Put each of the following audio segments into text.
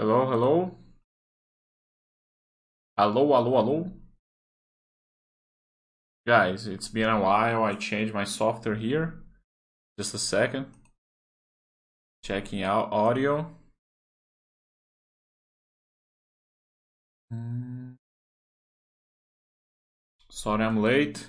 Hello, hello. Hello, hello, hello. Guys, it's been a while. I changed my software here. Just a second. Checking out audio. Hmm. Sorry I'm late.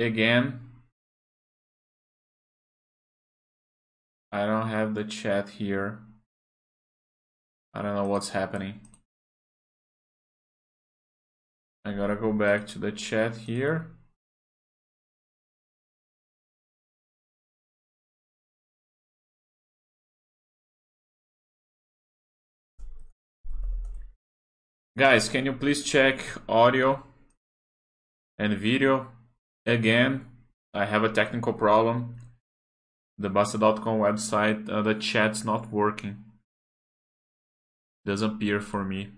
Again, I don't have the chat here. I don't know what's happening. I gotta go back to the chat here. Guys, can you please check audio and video? Again, I have a technical problem. The Bastter.com website, uh, the chat's not working. Doesn't appear for me.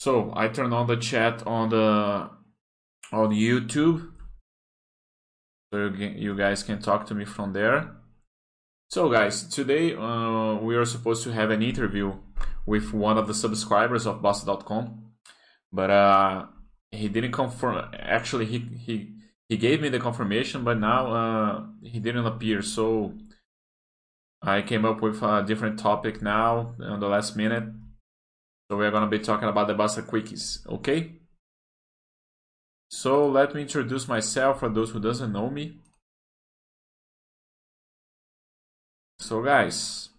So I turn on the chat on the on YouTube. So you guys can talk to me from there. So guys, today uh, we are supposed to have an interview with one of the subscribers of Bastter.com, but uh, he didn't confirm. Actually, he he he gave me the confirmation, but now uh, he didn't appear. So I came up with a different topic now on the last minute. So we're gonna be talking about the Bastter Quickies, okay? So let me introduce myself for those who doesn't know me. So guys,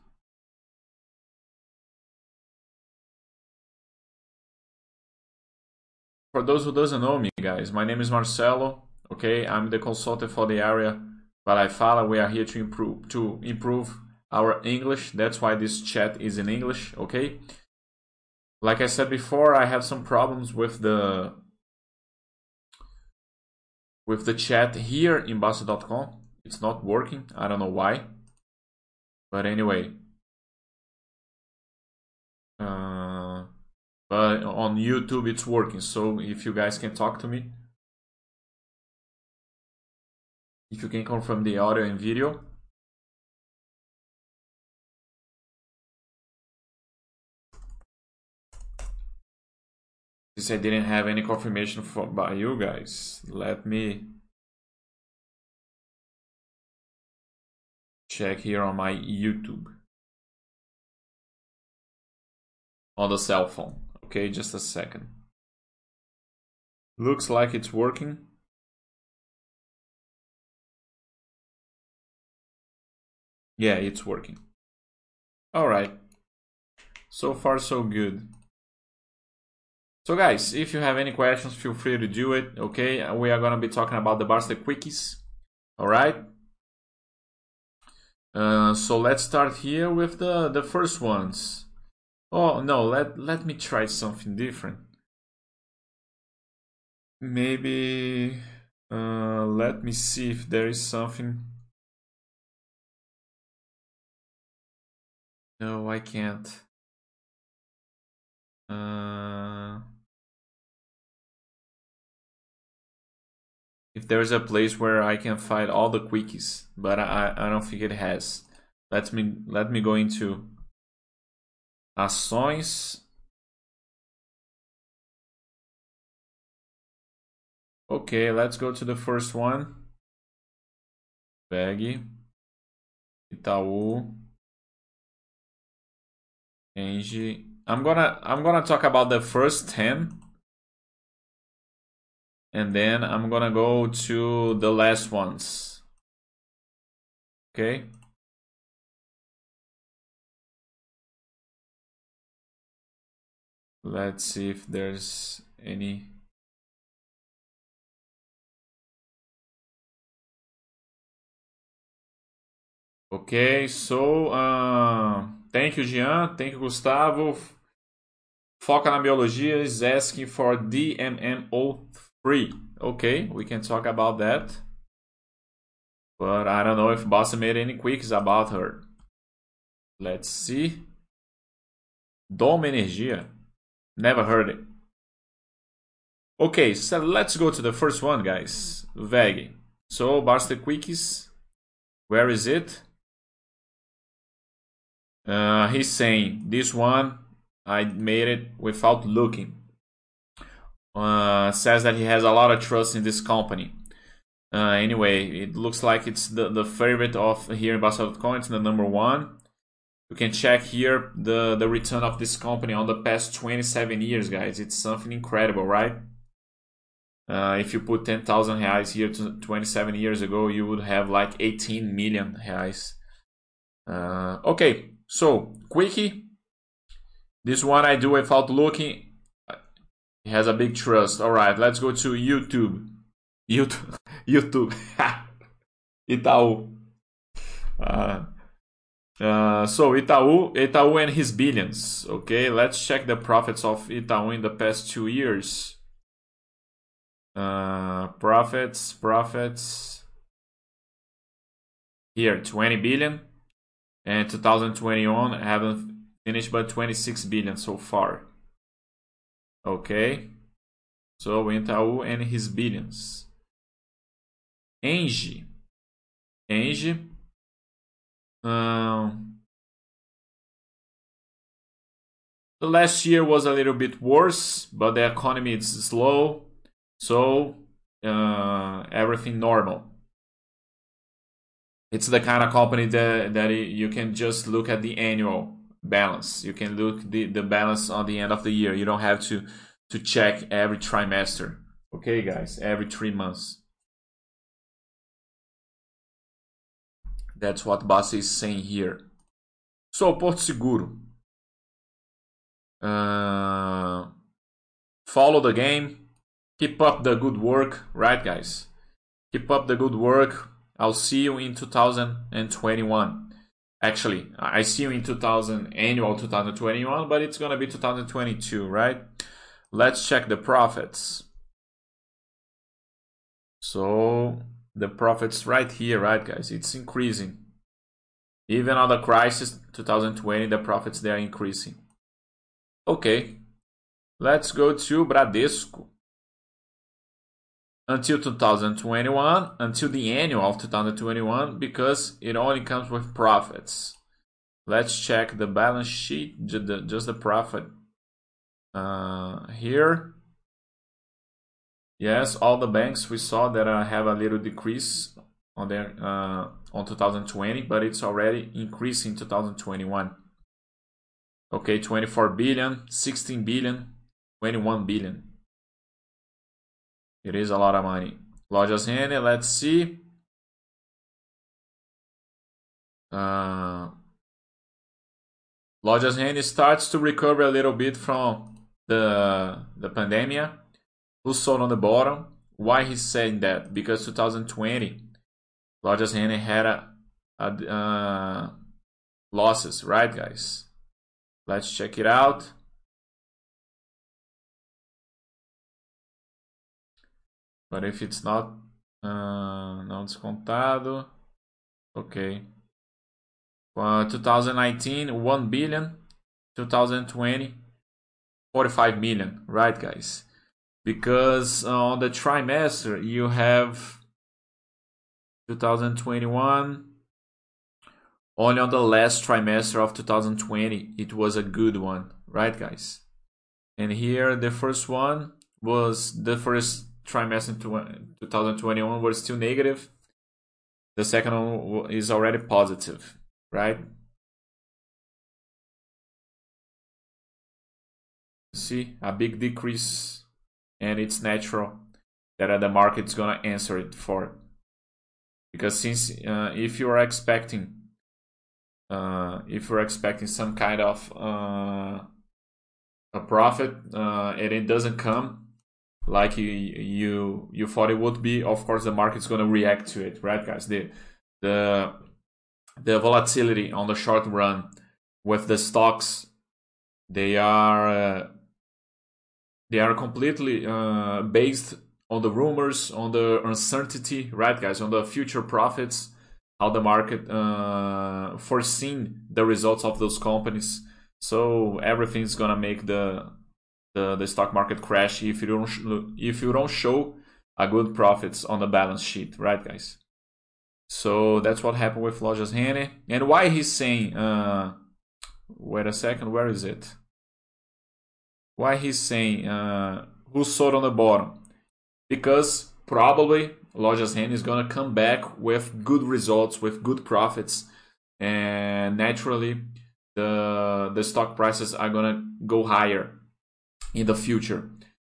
for those who doesn't know me, guys, my name is Marcelo. Okay, I'm the consultant for the area Balai We are here to improve to improve our English. That's why this chat is in English. Okay. Like I said before, I have some problems with the with the chat here in Bastter.com. It's not working. I don't know why. But anyway, uh, but on YouTube it's working. So if you guys can talk to me, if you can confirm the audio and video. Since I didn't have any confirmation by you guys, let me check here on my YouTube. On the cell phone. Okay, just a second. Looks like it's working. Yeah, it's working. Alright. So far so good. So guys, if you have any questions, feel free to do it, okay? We are gonna be talking about the Bastter Quickies, alright? Uh, so let's start here with the, the first ones. Oh no, let let me try something different. Maybe uh, let me see if there is something. No, I can't. Uh, if there's a place where I can find all the quickies, but I I don't think it has. Let me let me go into ações Okay, let's go to the first one. Bag. Itaú. Engie. I'm gonna I'm gonna talk about the first 10 and then I'm gonna go to the last ones. Okay. Let's see if there's any Okay, so uh, thank you, Jean. Thank you, Gustavo. Foca na biologia is asking for DMMO3. Okay, we can talk about that. But I don't know if Boss made any quicks about her. Let's see. Dom Energia. Never heard it. Okay, so let's go to the first one, guys. WEG. So, Bastter Quickies. Where is it? Uh, he's saying, this one, I made it without looking. Uh, says that he has a lot of trust in this company. Uh, anyway, it looks like it's the, the favorite of here in Bastter.com. It's the number one. You can check here the, the return of this company on the past 27 years, guys. It's something incredible, right? Uh, if you put 10,000 reais here to 27 years ago, you would have like 18 million reais. Uh, okay, so quickie. This one I do without looking. It has a big trust. All right, let's go to YouTube. YouTube. YouTube. Itaú. Uh, uh, so Itaú, Itaú and his billions. Okay, let's check the profits of Itaú in the past two years. Uh, profits, profits. Here, 20 billion. And 2021 haven't finished, but 26 billion so far. Okay. So Itaú and his billions. Engie. Engie. Um, the last year was a little bit worse, but the economy is slow, so uh, everything normal. It's the kind of company that that you can just look at the annual balance. You can look the the balance on the end of the year. You don't have to to check every trimester. Okay, guys, every three months. That's what Bassi is saying here. So, Porto Seguro. Uh, follow the game. Keep up the good work, right, guys? Keep up the good work. I'll see you in 2021. Actually, I see you in 2000 annual 2021, but it's gonna be 2022, right? Let's check the profits. So the profits right here, right, guys? It's increasing. Even on the crisis 2020, the profits they are increasing. Okay, let's go to Bradesco. Until 2021, until the annual of 2021, because it only comes with profits. Let's check the balance sheet, just the profit uh, here. Yes, all the banks we saw that uh, have a little decrease on their uh, on 2020, but it's already increasing 2021. Okay, 24 billion, 16 billion, 21 billion. It is a lot of money. Lojas Renner, let's see. Uh, Lojas Renner starts to recover a little bit from the the pandemic sold on the bottom. Why he's saying that? Because 2020, Lojas Renner had a, a uh, losses, right, guys? Let's check it out. But if it's not uh, não descontado, okay. Uh, 2019, 1 billion. 2020, 45 million, right, guys? Because uh, on the trimester you have 2021 only on the last trimester of 2020 it was a good one right guys? And here the first one was the first trimester in 2021 was still negative. The second one is already positive right? See a big decrease and it's natural that the market's gonna answer it for it. Because since uh, if you are expecting uh, if you're expecting some kind of uh, a profit uh, and it doesn't come like you, you you thought it would be, of course the market's gonna react to it, right, guys? The the the volatility on the short run with the stocks, they are uh, they are completely uh, based on the rumors, on the uncertainty, right, guys, on the future profits, how the market uh, foreseen the results of those companies. So everything's gonna make the the, the stock market crash if you don't if you don't show a good profits on the balance sheet, right, guys? So that's what happened with Lojas Renner. And why he's saying, uh, wait a second, where is it? Why he's saying uh, who sold on the bottom? Because probably Lojas Renner is gonna come back with good results, with good profits, and naturally the the stock prices are gonna go higher in the future.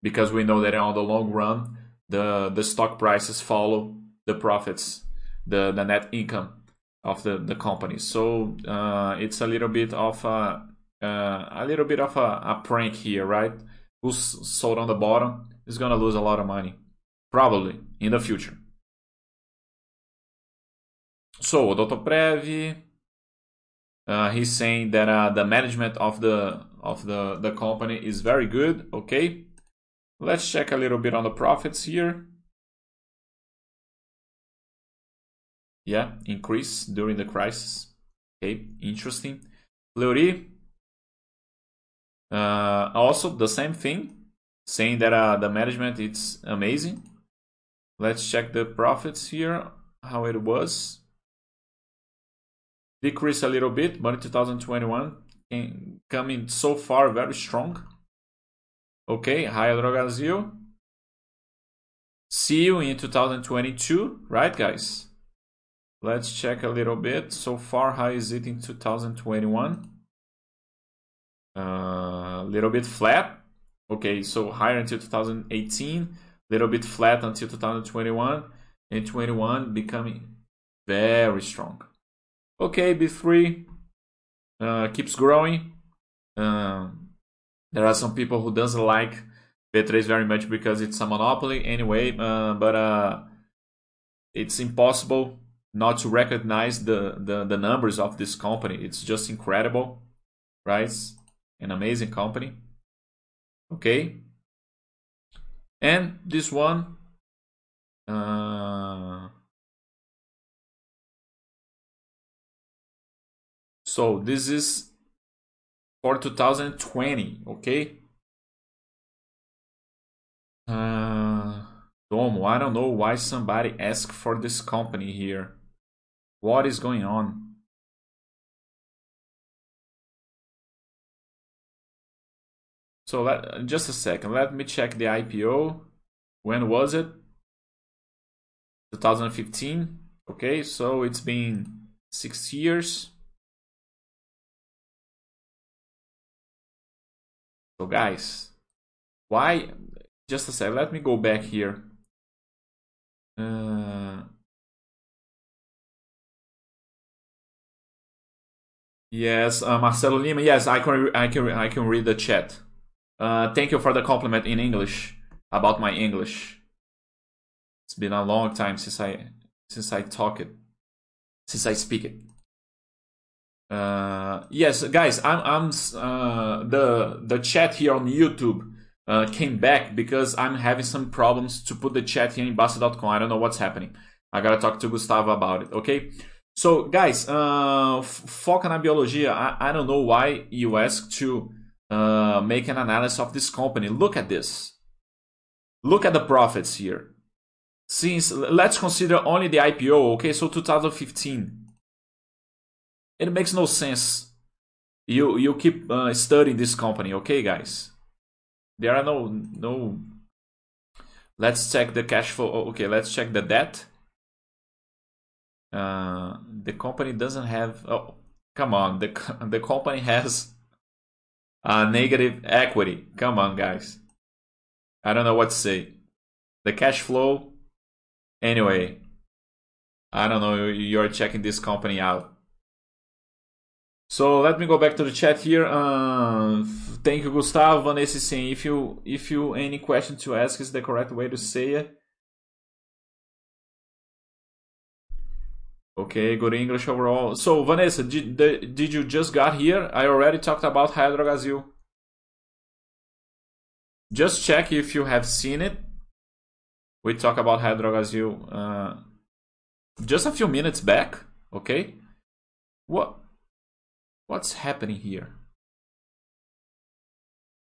Because we know that on the long run the the stock prices follow the profits the the net income of the the company. So uh, it's a little bit of a uh, a little bit of a, a prank here right who's sold on the bottom is gonna lose a lot of money probably in the future so Odontoprev uh, he's saying that uh, the management of the of the, the company is very good. Okay, let's check a little bit on the profits here. Yeah, increase during the crisis. Okay, interesting. Fleury, uh, also the same thing, saying that uh, the management it's amazing. Let's check the profits here, how it was. Decrease a little bit, but in 2021 coming so far very strong. Okay, Raia Drogasil. See you in 2022, right, guys? Let's check a little bit. So far, how is it in 2021? Uh, little bit flat. Okay, so higher until 2018, little bit flat until 2021, and 21 becoming very strong. Okay, B3 uh, keeps growing. Uh, there are some people who doesn't like B3 very much because it's a monopoly anyway, uh, but uh, it's impossible not to recognize the, the, the numbers of this company. It's just incredible, right? An amazing company. Okay. And this one, uh, So this is for 2020, okay? Uh, Dommo, I don't know why somebody asked for this company here. What is going on? So let, just a second, let me check the IPO. When was it? 2015. Okay, so it's been six years. So guys, why, just a sec, let me go back here. Uh, yes, uh, Marcelo Lima, yes, I can, I can, I can read the chat. Uh, thank you for the compliment in English about my English. It's been a long time since I, since I talk it, since I speak it. Uh, yes, guys, I'm, I'm uh, the the chat here on YouTube uh, came back because I'm having some problems to put the chat here in Bastter.com. I don't know what's happening. I gotta talk to Gustavo about it. Okay. So, guys, uh, Foca na Biologia. I, I don't know why you asked to uh, make an analysis of this company. Look at this. Look at the profits here. Since let's consider only the IPO. Okay, so 2015 it makes no sense. You you keep uh, studying this company, okay, guys? There are no no. Let's check the cash flow. Oh, okay, let's check the debt. Uh, the company doesn't have. Oh, come on. The the company has a negative equity. Come on, guys. I don't know what to say. The cash flow. Anyway, I don't know. You're checking this company out. So let me go back to the chat here. Uh, thank you, Gustavo. Vanessa saying if you if you any question to ask is the correct way to say it. Okay, good English overall. So Vanessa, did did you just got here? I already talked about Raia Drogasil. Just check if you have seen it. we talk about Hidrogasil uh, just a few minutes back. Okay, what what's happening here?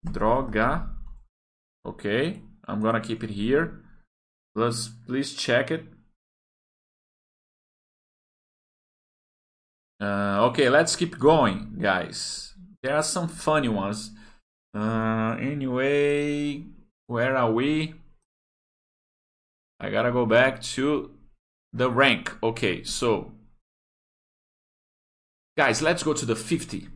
Droga. Okay, I'm gonna keep it here. Let's please check it. Uh, okay, let's keep going, guys. There are some funny ones. Uh, anyway, where are we? I gotta go back to the rank. Okay, so guys, let's go to the 50.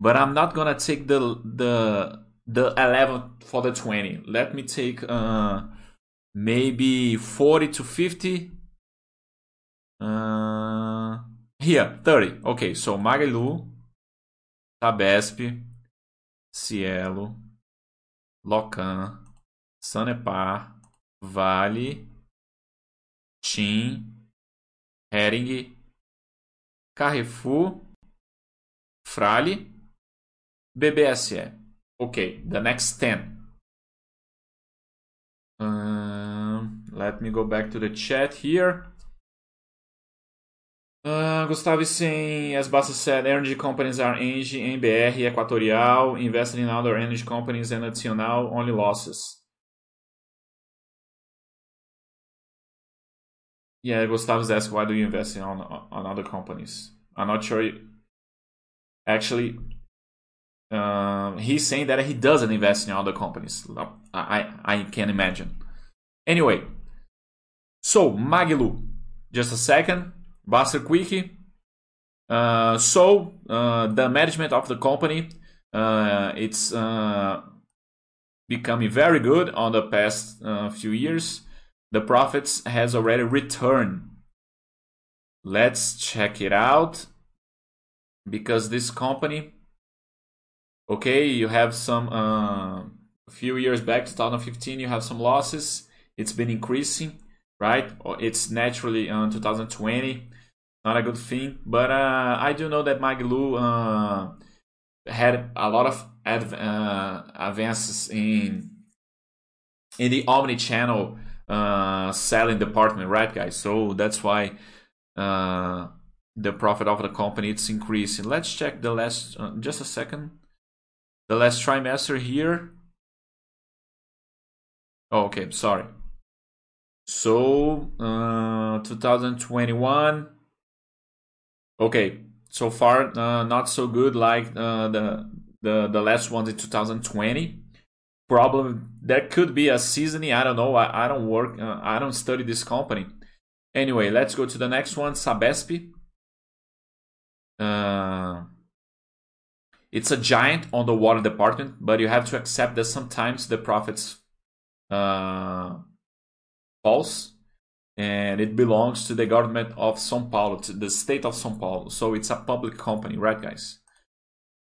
But I'm not gonna take the the the 11 for the 20. Let me take uh maybe 40 to 50. Uh, here, 30. Okay, so Magalu, Sabesp, Cielo, Locan, Sanepar, Vale, TIM, Hering, Carrefour, Frale, BBSE. Okay, the next 10. Um, let me go back to the chat here. Uh, Gustavo saying, as Bastter said, energy companies are Engie, MBR, Equatorial, investing in other energy companies and Nacional only losses. Yeah, Gustavo's asked, why do you invest in on, on other companies? I'm not sure. Actually, uh, he's saying that he doesn't invest in other companies. I, I can imagine. Anyway, so Magalu, just a second. Bastter Quick. Uh, so uh, the management of the company, uh, it's uh, becoming very good on the past uh, few years. The profits has already returned. Let's check it out because this company, okay, you have some uh, a few years back, 2015, you have some losses. It's been increasing, right? It's naturally on 2020 not a good thing. But uh, I do know that Magalu uh, had a lot of adv- uh, advances in in the omni-channel uh, selling department, right, guys? So that's why uh, the profit of the company it's increasing. Let's check the last, uh, just a second. The last trimester here. Oh, okay, sorry. So, 2021 okay, so far uh, not so good like uh, the the the last ones in 2020. Problem there could be a seasoning. I don't know. I, I don't work. Uh, I don't study this company. Anyway, let's go to the next one. Sabesp. Uh, it's a giant on the water department, but you have to accept that sometimes the profits uh, falls and it belongs to the government of São Paulo, to the state of São Paulo. So it's a public company, right, guys?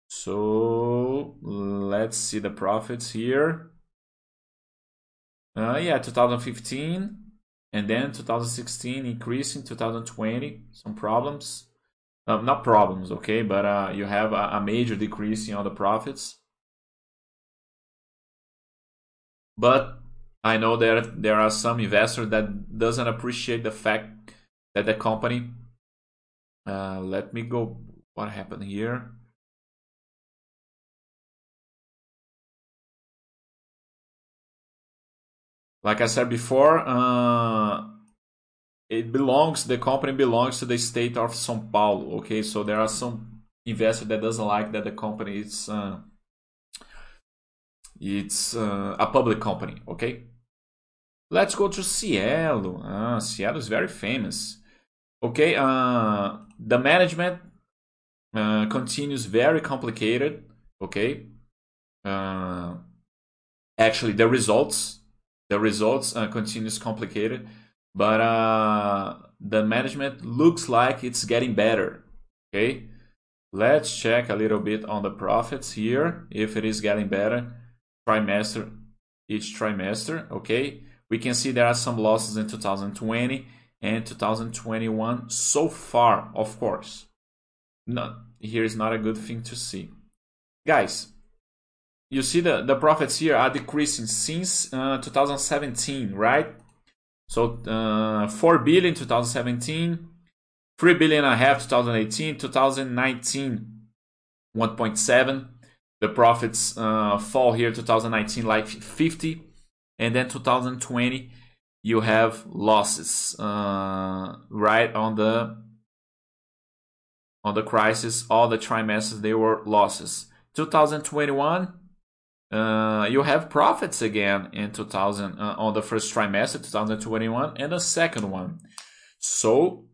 So let's see the profits here. Uh, yeah, 2015 and then 2016 increasing 2020 some problems uh, not problems okay but uh, you have a, a major decrease in all the profits but I know that there are some investors that doesn't appreciate the fact that the company. Uh, let me go. What happened here? Like I said before, uh, it belongs. The company belongs to the state of São Paulo. Okay, so there are some investors that doesn't like that the company is. Uh, it's uh, a public company, okay? Let's go to Cielo. Ah, Cielo is very famous. Okay, uh, the management uh, continues very complicated. Okay, uh, actually, the results, the results uh, continues complicated, but uh, the management looks like it's getting better. Okay, let's check a little bit on the profits here if it is getting better trimester each trimester. Okay we can see there are some losses in 2020 and 2021 so far, of course. No, here is not a good thing to see. Guys, you see the, the profits here are decreasing since uh, 2017, right? So uh, 4 billion 2017, 3 billion and a half 2018, 2019 1.7. The profits uh, fall here 2019 like 50, and then 2020 you have losses uh, right on the on the crisis. All the trimesters they were losses. 2021 uh, you have profits again in 2000 uh, on the first trimester 2021 and the second one so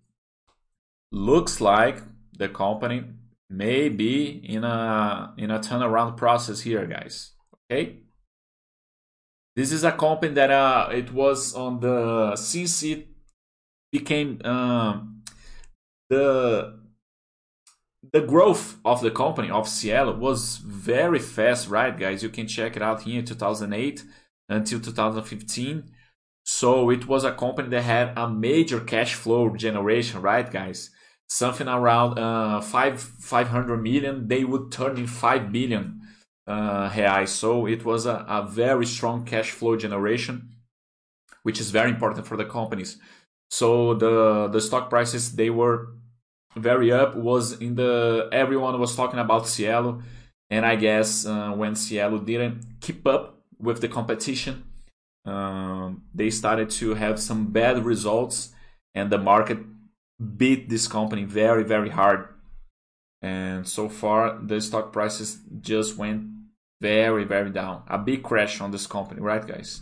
looks like the company may be in a in a turnaround process here guys okay this is a company that uh, it was on the since it became uh, the the growth of the company of Cielo was very fast, right, guys? You can check it out here in 2008 until 2015. So it was a company that had a major cash flow generation, right, guys? Something around uh, five 500 million, they would turn in 5 billion reais. So it was a, a very strong cash flow generation, which is very important for the companies. So the the stock prices they were very up was in the everyone was talking about Cielo, and I guess uh, when Cielo didn't keep up with the competition, um, they started to have some bad results, and the market beat this company very very hard. And so far, the stock prices just went very very down. A big crash on this company, right, guys?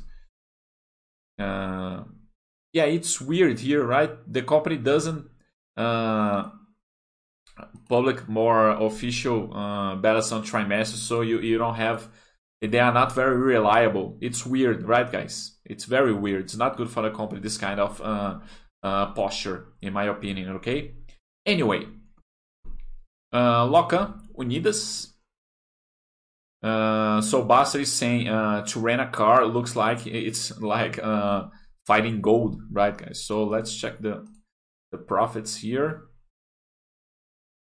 Uh, yeah, it's weird here, right? The company doesn't uh, public more official uh, balance on trimesters, so you, you don't have they are not very reliable. It's weird, right, guys? It's very weird. It's not good for the company. This kind of uh, uh, posture, in my opinion. Okay. Anyway, uh, Loca Unidas. Uh, so Bastter is saying uh, to rent a car looks like it's like uh, fighting gold, right, guys? So let's check the the profits here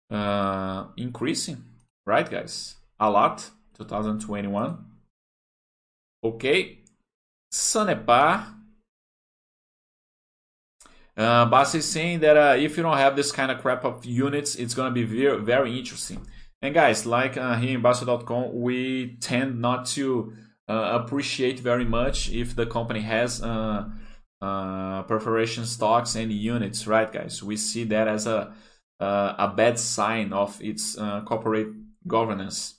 uh, increasing, right, guys? A lot, 2021. Okay, Sanepar. Uh, Bas is saying that uh, if you don't have this kind of crap of units, it's going to be very, very interesting. And guys, like uh, here in Bastter.com, we tend not to uh, appreciate very much if the company has uh, uh, perforation stocks and units, right, guys? We see that as a uh, a bad sign of its uh, corporate governance.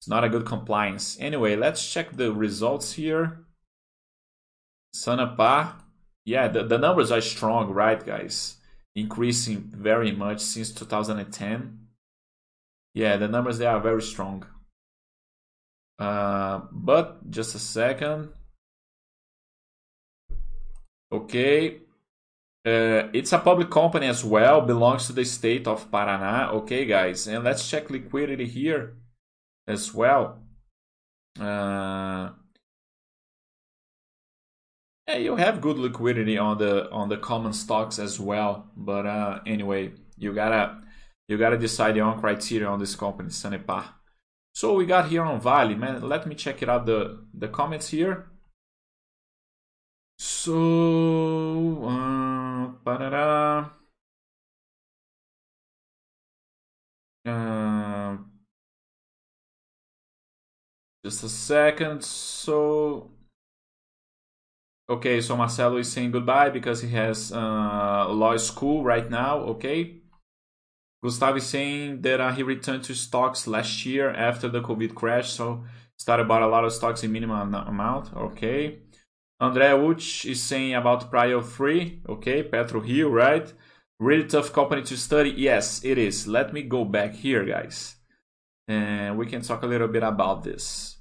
It's not a good compliance. Anyway, let's check the results here. Sanepar, yeah, the, the numbers are strong, right, guys? Increasing very much since 2010. Yeah, the numbers they are very strong. Uh, but just a second. Okay, uh, it's a public company as well, belongs to the state of Paraná. Okay, guys, and let's check liquidity here as well. Uh, yeah, you have good liquidity on the on the common stocks as well. But uh, anyway, you gotta you gotta decide your own criteria on this company, Sanepar. So we got here on Vale, man. Let me check it out the the comments here. So. Uh, uh, just a second. So, okay, so Marcelo is saying goodbye because he has uh, law school right now. Okay. Gustavo is saying that uh, he returned to stocks last year after the COVID crash, so started bought a lot of stocks in minimum amount. Okay. Andrea Uch is saying about Prio 3. Okay, PetroRio, right? Really tough company to study. Yes, it is. Let me go back here, guys. And we can talk a little bit about this.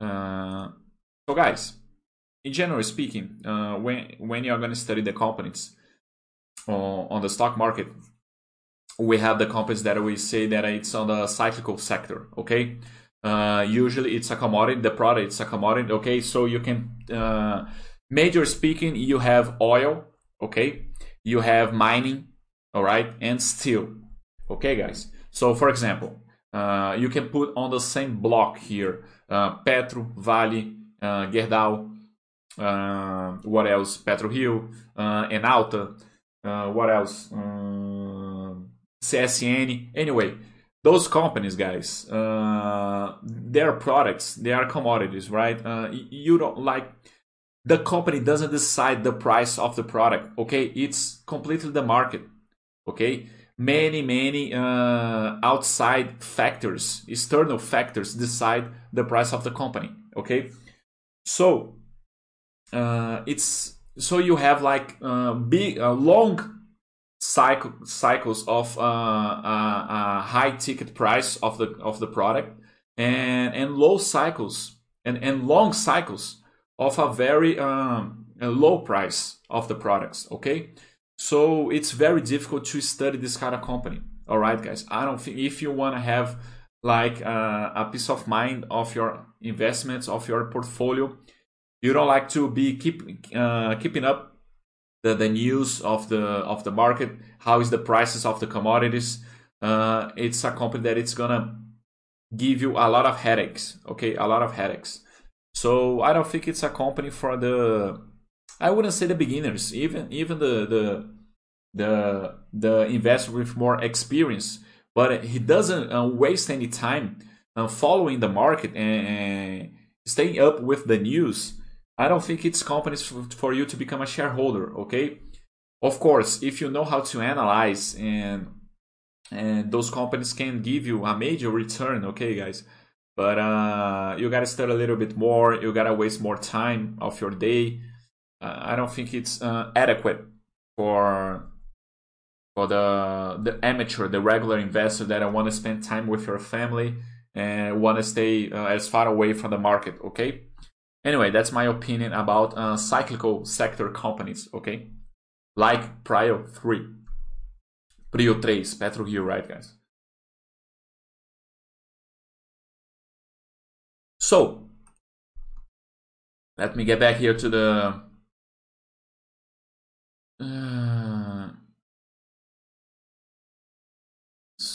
Uh, so, guys, in general speaking, uh, when, when you're going to study the companies on, on the stock market, we have the companies that we say that it's on the cyclical sector, okay? Uh, usually it's a commodity. The product it's a commodity. Okay, so you can uh, major speaking, you have oil. Okay, you have mining. All right, and steel. Okay, guys. So for example, uh, you can put on the same block here uh, Petro, Vale, uh, Gerdau. uh, what else? PetroRio, uh, Enauta, uh, what else? Uh, CSN. Anyway, those companies, guys, uh, their products, they are commodities, right? Uh, you don't like the company doesn't decide the price of the product. Okay, it's completely the market. Okay, many many uh, outside factors, external factors decide the price of the company. Okay, so uh, it's so you have like uh, big uh, long cycle cycles of uh, uh, uh, high ticket price of the of the product and and low cycles and and long cycles of a very um, a low price of the products okay? So it's very difficult to study this kind of company all right guys? I don't think if you want to have like uh, a peace of mind of your investments of your portfolio you don't like to be keep uh, keeping up the, the news of the of the market, how is the prices of the commodities. Uh, it's a company that it's gonna give you a lot of headaches. Okay, a lot of headaches. So I don't think it's a company for the. I wouldn't say the beginners, even even the the the the investor with more experience, but he doesn't uh, waste any time uh, following the market and, and staying up with the news I don't think it's companies for you to become a shareholder, okay? Of course, if you know how to analyze and and those companies can give you a major return, okay, guys? But uh, you gotta study a little bit more. You gotta waste more time of your day. Uh, I don't think it's uh, adequate for for the the amateur, the regular investor that I want to spend time with your family and want to stay uh, as far away from the market. Okay. Anyway, that's my opinion about uh, cyclical sector companies, okay? Like Prio 3. Prio 3, PetroRio, right, guys? So, let me get back here to the... Uh,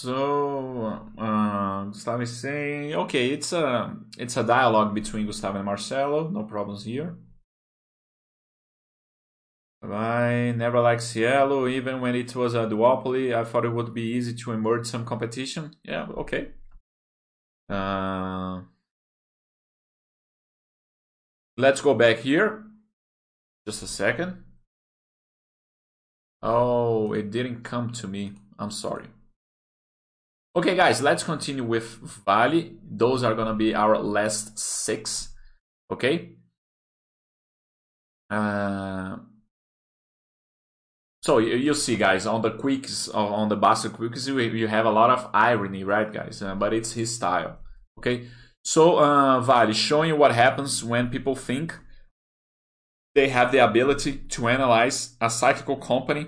so, uh, Gustavo is saying, okay, it's a it's a dialogue between Gustavo and Marcelo. No problems here. I never liked Cielo, even when it was a duopoly. I thought it would be easy to emerge some competition. Yeah, okay. Uh, let's go back here. Just a second. Oh, it didn't come to me. I'm sorry. Okay, guys, let's continue with Vale. Those are gonna be our last six. Okay. Uh, so you, you see, guys, on the quicks, on the Bastter quicks, you, you have a lot of irony, right, guys? Uh, but it's his style. Okay. So uh, Vale showing you what happens when people think they have the ability to analyze a cyclical company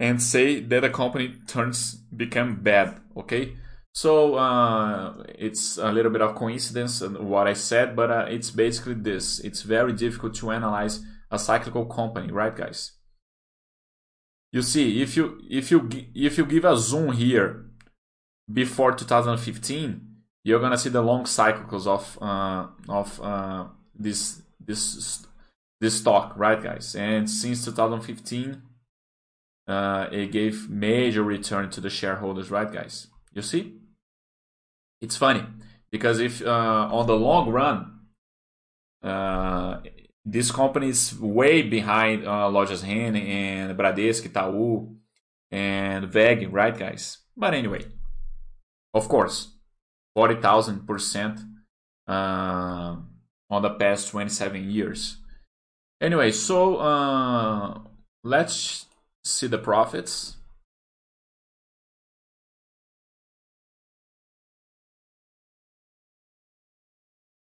and say that a company turns become bad okay? So uh, it's a little bit of coincidence in what i said but uh, it's basically this. It's very difficult to analyze a cyclical company right guys? You see if you if you if you give a zoom here before 2015 you're gonna see the long cycles of uh, of uh, this this this stock right guys? And since 2015 uh, it gave major return to the shareholders, right, guys? You see? It's funny because if uh, on the long run, uh, this company is way behind uh, Lojas Renner and Bradesco, Itaú, and WEG, right, guys? But anyway, of course, 40,000% uh, on the past 27 years. Anyway, so uh, let's see the profits.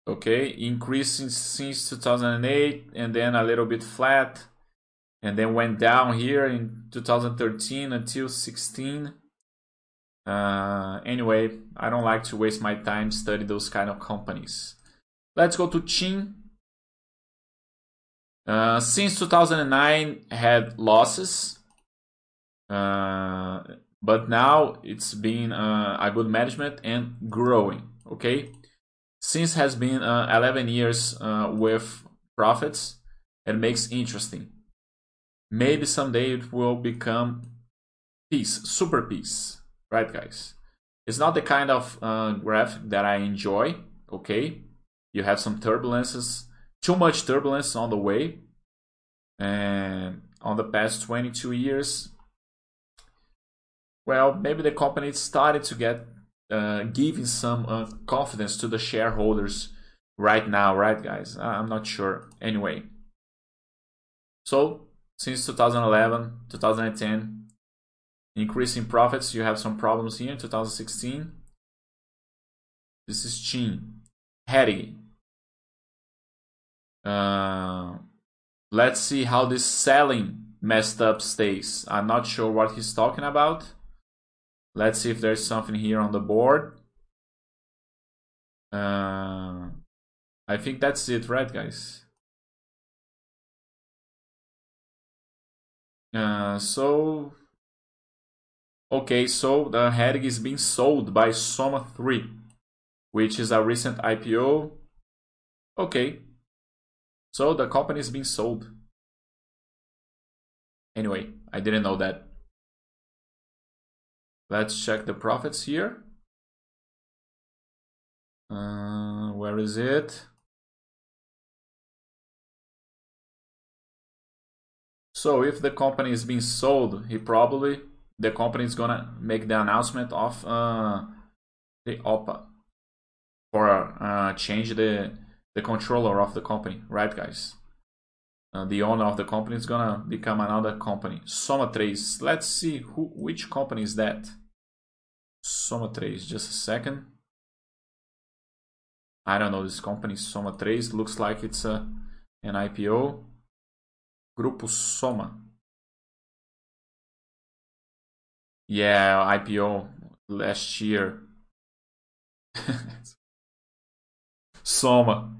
Okay, increasing since 2008 and then a little bit flat and then went down here in 2013 until 16. Uh, anyway, I don't like to waste my time study those kind of companies. Let's go to TIM. Uh, since 2009 had losses but now it's been uh, a good management and growing. Okay, since has been uh, 11 years uh, with profits. It makes interesting. Maybe someday it will become peace, super peace, right, guys? It's not the kind of uh, graphic that I enjoy. Okay, you have some turbulences, too much turbulence on the way, and on the past 22 years, well, maybe the company started to get uh, giving some uh, confidence to the shareholders right now, right, guys? I'm not sure. Anyway, so since 2011, 2010, increasing profits. You have some problems here in 2016. This is Chin. Hetty. Uh, let's see how this selling messed up stays. I'm not sure what he's talking about. Let's see if there's something here on the board. Uh, I think that's it, right, guys? Uh, so, okay, so the Hering is being sold by Soma 3, which is a recent IPO. Okay, so the company is being sold. Anyway, I didn't know that. Let's check the profits here. Uh, where is it? So if the company is being sold, he probably the company is gonna make the announcement of uh, the OPA or uh, change the the controller of the company, right, guys? Uh, the owner of the company is gonna become another company. Somatrace. Let's see who which company is that. Somatrace. Just a second. I don't know this company. Somatrace looks like it's a an IPO. Grupo Soma. Yeah, IPO last year. Soma.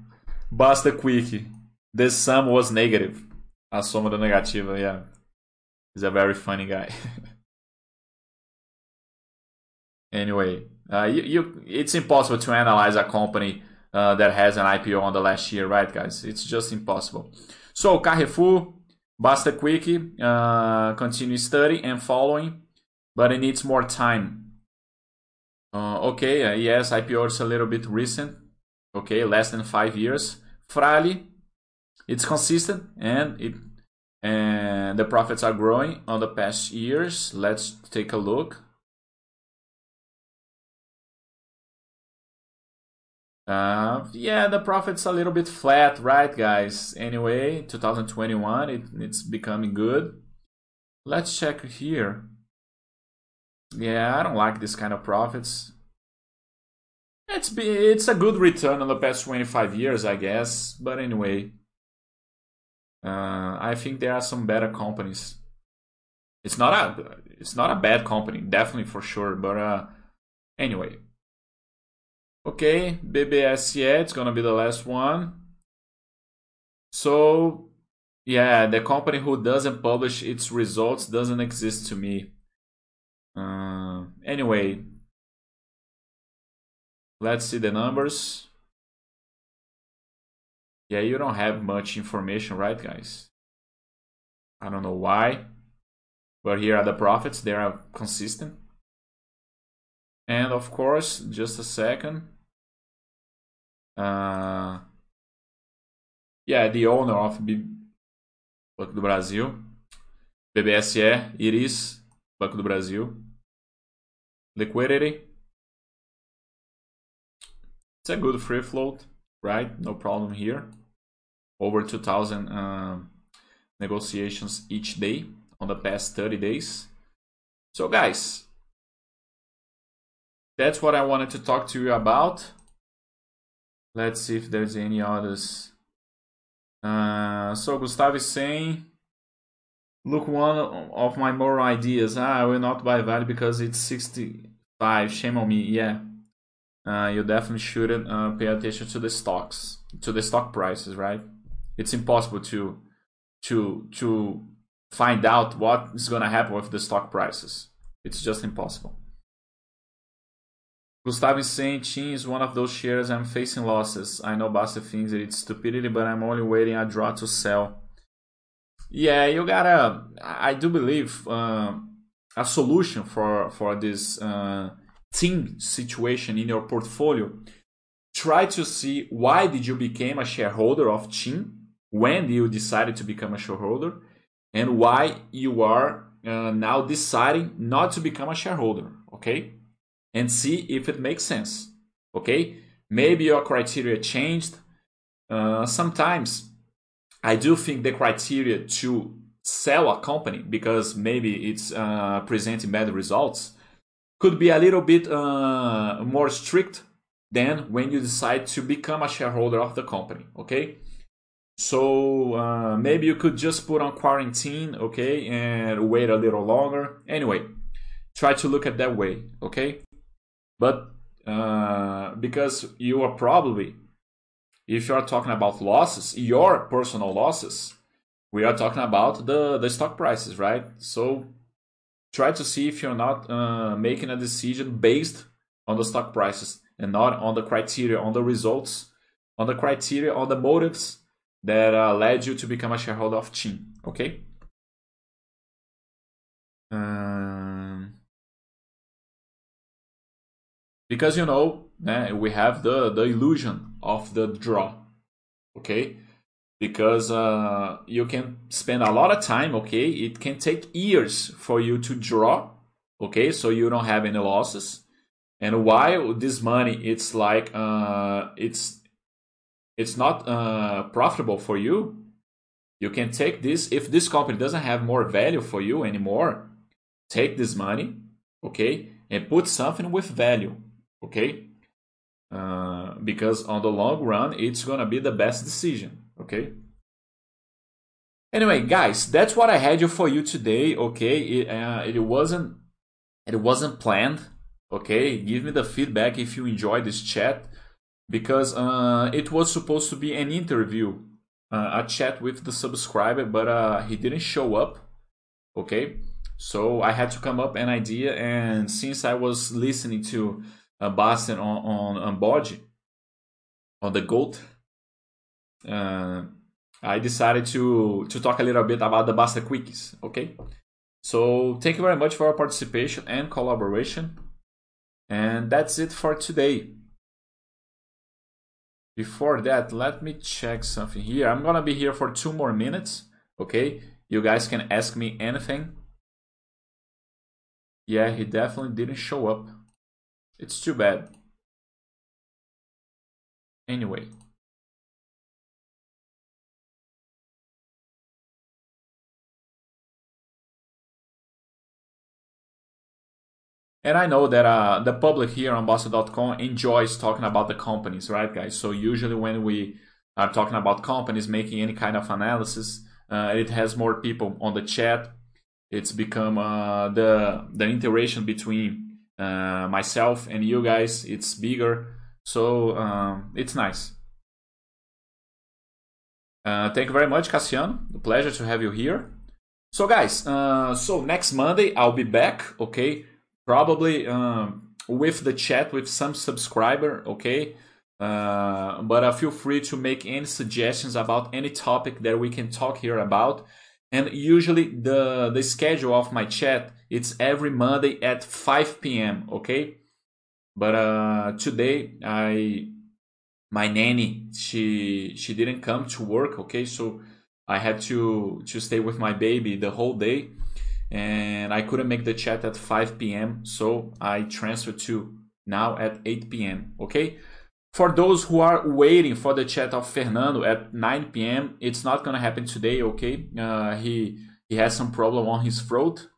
Bastter quick. The sum was negative. A soma da negativa, yeah. He's a very funny guy. anyway, uh, you, you, it's impossible to analyze a company uh, that has an IPO on the last year, right, guys? It's just impossible. So, Carrefour, Bastter Quick, uh, continue study and following, but it needs more time. Uh, okay, uh, yes, IPO is a little bit recent. Okay, less than five years. Fras-le, it's consistent and it and the profits are growing on the past years. Let's take a look. Uh, yeah, the profit's a little bit flat, right, guys? Anyway, 2021, it, it's becoming good. Let's check here. Yeah, I don't like this kind of profits. It's be, it's a good return on the past 25 years, I guess. But anyway, uh, I think there are some better companies. It's not a it's not a bad company, definitely for sure. But uh, anyway, okay, BBSE, it's gonna be the last one. So yeah, the company who doesn't publish its results doesn't exist to me. Uh, anyway, let's see the numbers. Yeah, you don't have much information, right, guys? I don't know why. But here are the profits. They are consistent. And of course, just a second. Uh, yeah, the owner of B Banco do Brasil. BBSE, Iris, Banco do Brasil. Liquidity. It's a good free float right? No problem here. Over 2,000 um, negotiations each day on the past 30 days. So, guys, that's what I wanted to talk to you about. Let's see if there's any others. Uh, so, Gustavo is saying, look, one of my more ideas. Ah, I will not buy Vale because it's 65. Shame on me. Yeah, uh, you definitely shouldn't uh, pay attention to the stocks, to the stock prices, right? It's impossible to to to find out what is going to happen with the stock prices. It's just impossible. Gustavo is saying Chin is one of those shares I'm facing losses. I know Bastter thinks that it's stupidity, but I'm only waiting a draw to sell. yeah, you gotta. I do believe uh, a solution for for this uh, TIN situation in your portfolio. Try to see why did you become a shareholder of TIN, when you decided to become a shareholder, and why you are uh, now deciding not to become a shareholder. Okay, and see if it makes sense. Okay, maybe your criteria changed. Uh, sometimes I do think the criteria to sell a company because maybe it's uh, presenting bad results could be a little bit uh, more strict than when you decide to become a shareholder of the company. Okay, so uh, maybe you could just put on quarantine, okay, and wait a little longer. Anyway, try to look at that way, okay. But uh, because you are probably, if you are talking about losses, your personal losses, we are talking about the, the stock prices, right? So try to see if you're not uh, making a decision based on the stock prices and not on the criteria, on the results, on the criteria, on the motives that uh, led you to become a shareholder of TIN. Okay. Um, because you know né, we have the the illusion of the draw okay because uh, you can spend a lot of time okay? It can take years for you to draw okay? So you don't have any losses. And while this money it's like uh, it's it's not uh, profitable for you. You can take this if this company doesn't have more value for you anymore take this money okay? And put something with value okay? Uh, because on the long run, it's gonna be the best decision, okay? Anyway, guys, that's what I had for you today, okay? It, uh, it wasn't it wasn't planned, okay? Give me the feedback if you enjoyed this chat because uh, it was supposed to be an interview, uh, a chat with the subscriber, but uh, he didn't show up, okay? So I had to come up an idea, and since I was listening to uh, Boston on, on, on Bode, on the goat, uh, I decided to, to talk a little bit about the Bastter Quickies, okay? So thank you very much for your participation and collaboration. And that's it for today. Before that, let me check something here. I'm gonna be here for two more minutes, okay? You guys can ask me anything. Yeah, he definitely didn't show up. It's too bad. Anyway. And I know that uh, the public here on Bastter.com enjoys talking about the companies, right, guys? So usually when we are talking about companies, making any kind of analysis, uh, it has more people on the chat. It's become uh, the the interaction between uh, myself and you guys. It's bigger, so um, it's nice. Uh, thank you very much, Cassiano. A pleasure to have you here. So, guys, uh, so next Monday I'll be back. Okay, probably um, with the chat with some subscriber. Okay. Uh, but uh, feel free to make any suggestions about any topic that we can talk here about. And usually the the schedule of my chat it's every Monday at 5 p.m. Okay, but uh, today I my nanny she she didn't come to work. Okay, so I had to to stay with my baby the whole day, and I couldn't make the chat at 5 p.m. So I transferred to now at 8 p.m. Okay. For those who are waiting for the chat of Fernando at 9 p.m., it's not gonna happen today. Okay, uh, he he has some problem on his throat,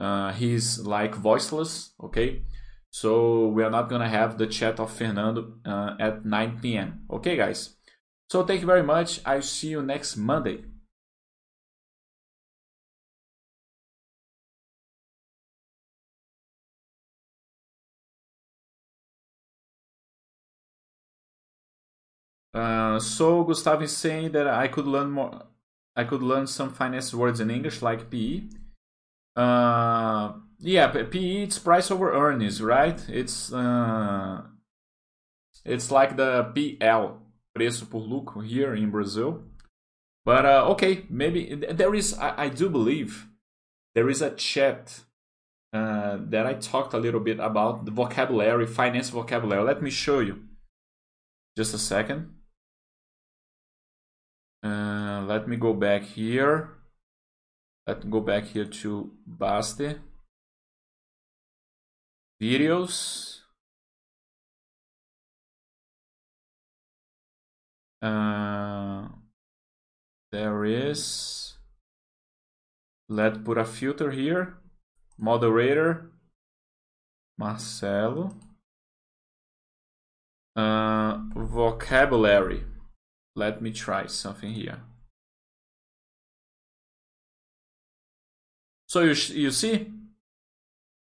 uh, he's like voiceless, okay? So we are not gonna have the chat of Fernando uh, at 9 p.m. Okay, guys? So thank you very much. I'll see you next Monday. Uh, so Gustavo is saying that I could learn more. I could learn some finance words in English like PE. Uh, yeah, PE it's price over earnings, right? It's uh, it's like the PL, preço por lucro here in Brazil. But uh, okay, maybe there is. I, I, do believe there is a chat uh, that I talked a little bit about the vocabulary, finance vocabulary. Let me show you. Just a second. Uh, let me go back here. Let me go back here to Bastter. Videos. Uh, there is. Let's put a filter here. Moderator. Marcelo. Uh, vocabulary. Let me try something here. So you, you see,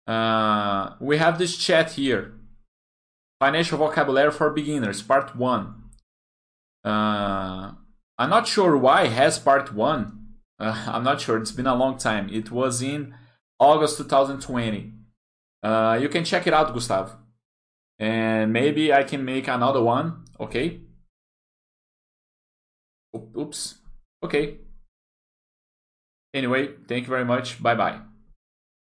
uh, we have this chat here. Financial vocabulary for beginners, part one. Uh, I'm not sure why has part one. Uh, I'm not sure. It's been a long time. It was in August 2020. Uh, you can check it out, Gustav. And maybe I can make another one. Okay. Oops. Okay. Anyway, thank you very much. Bye bye.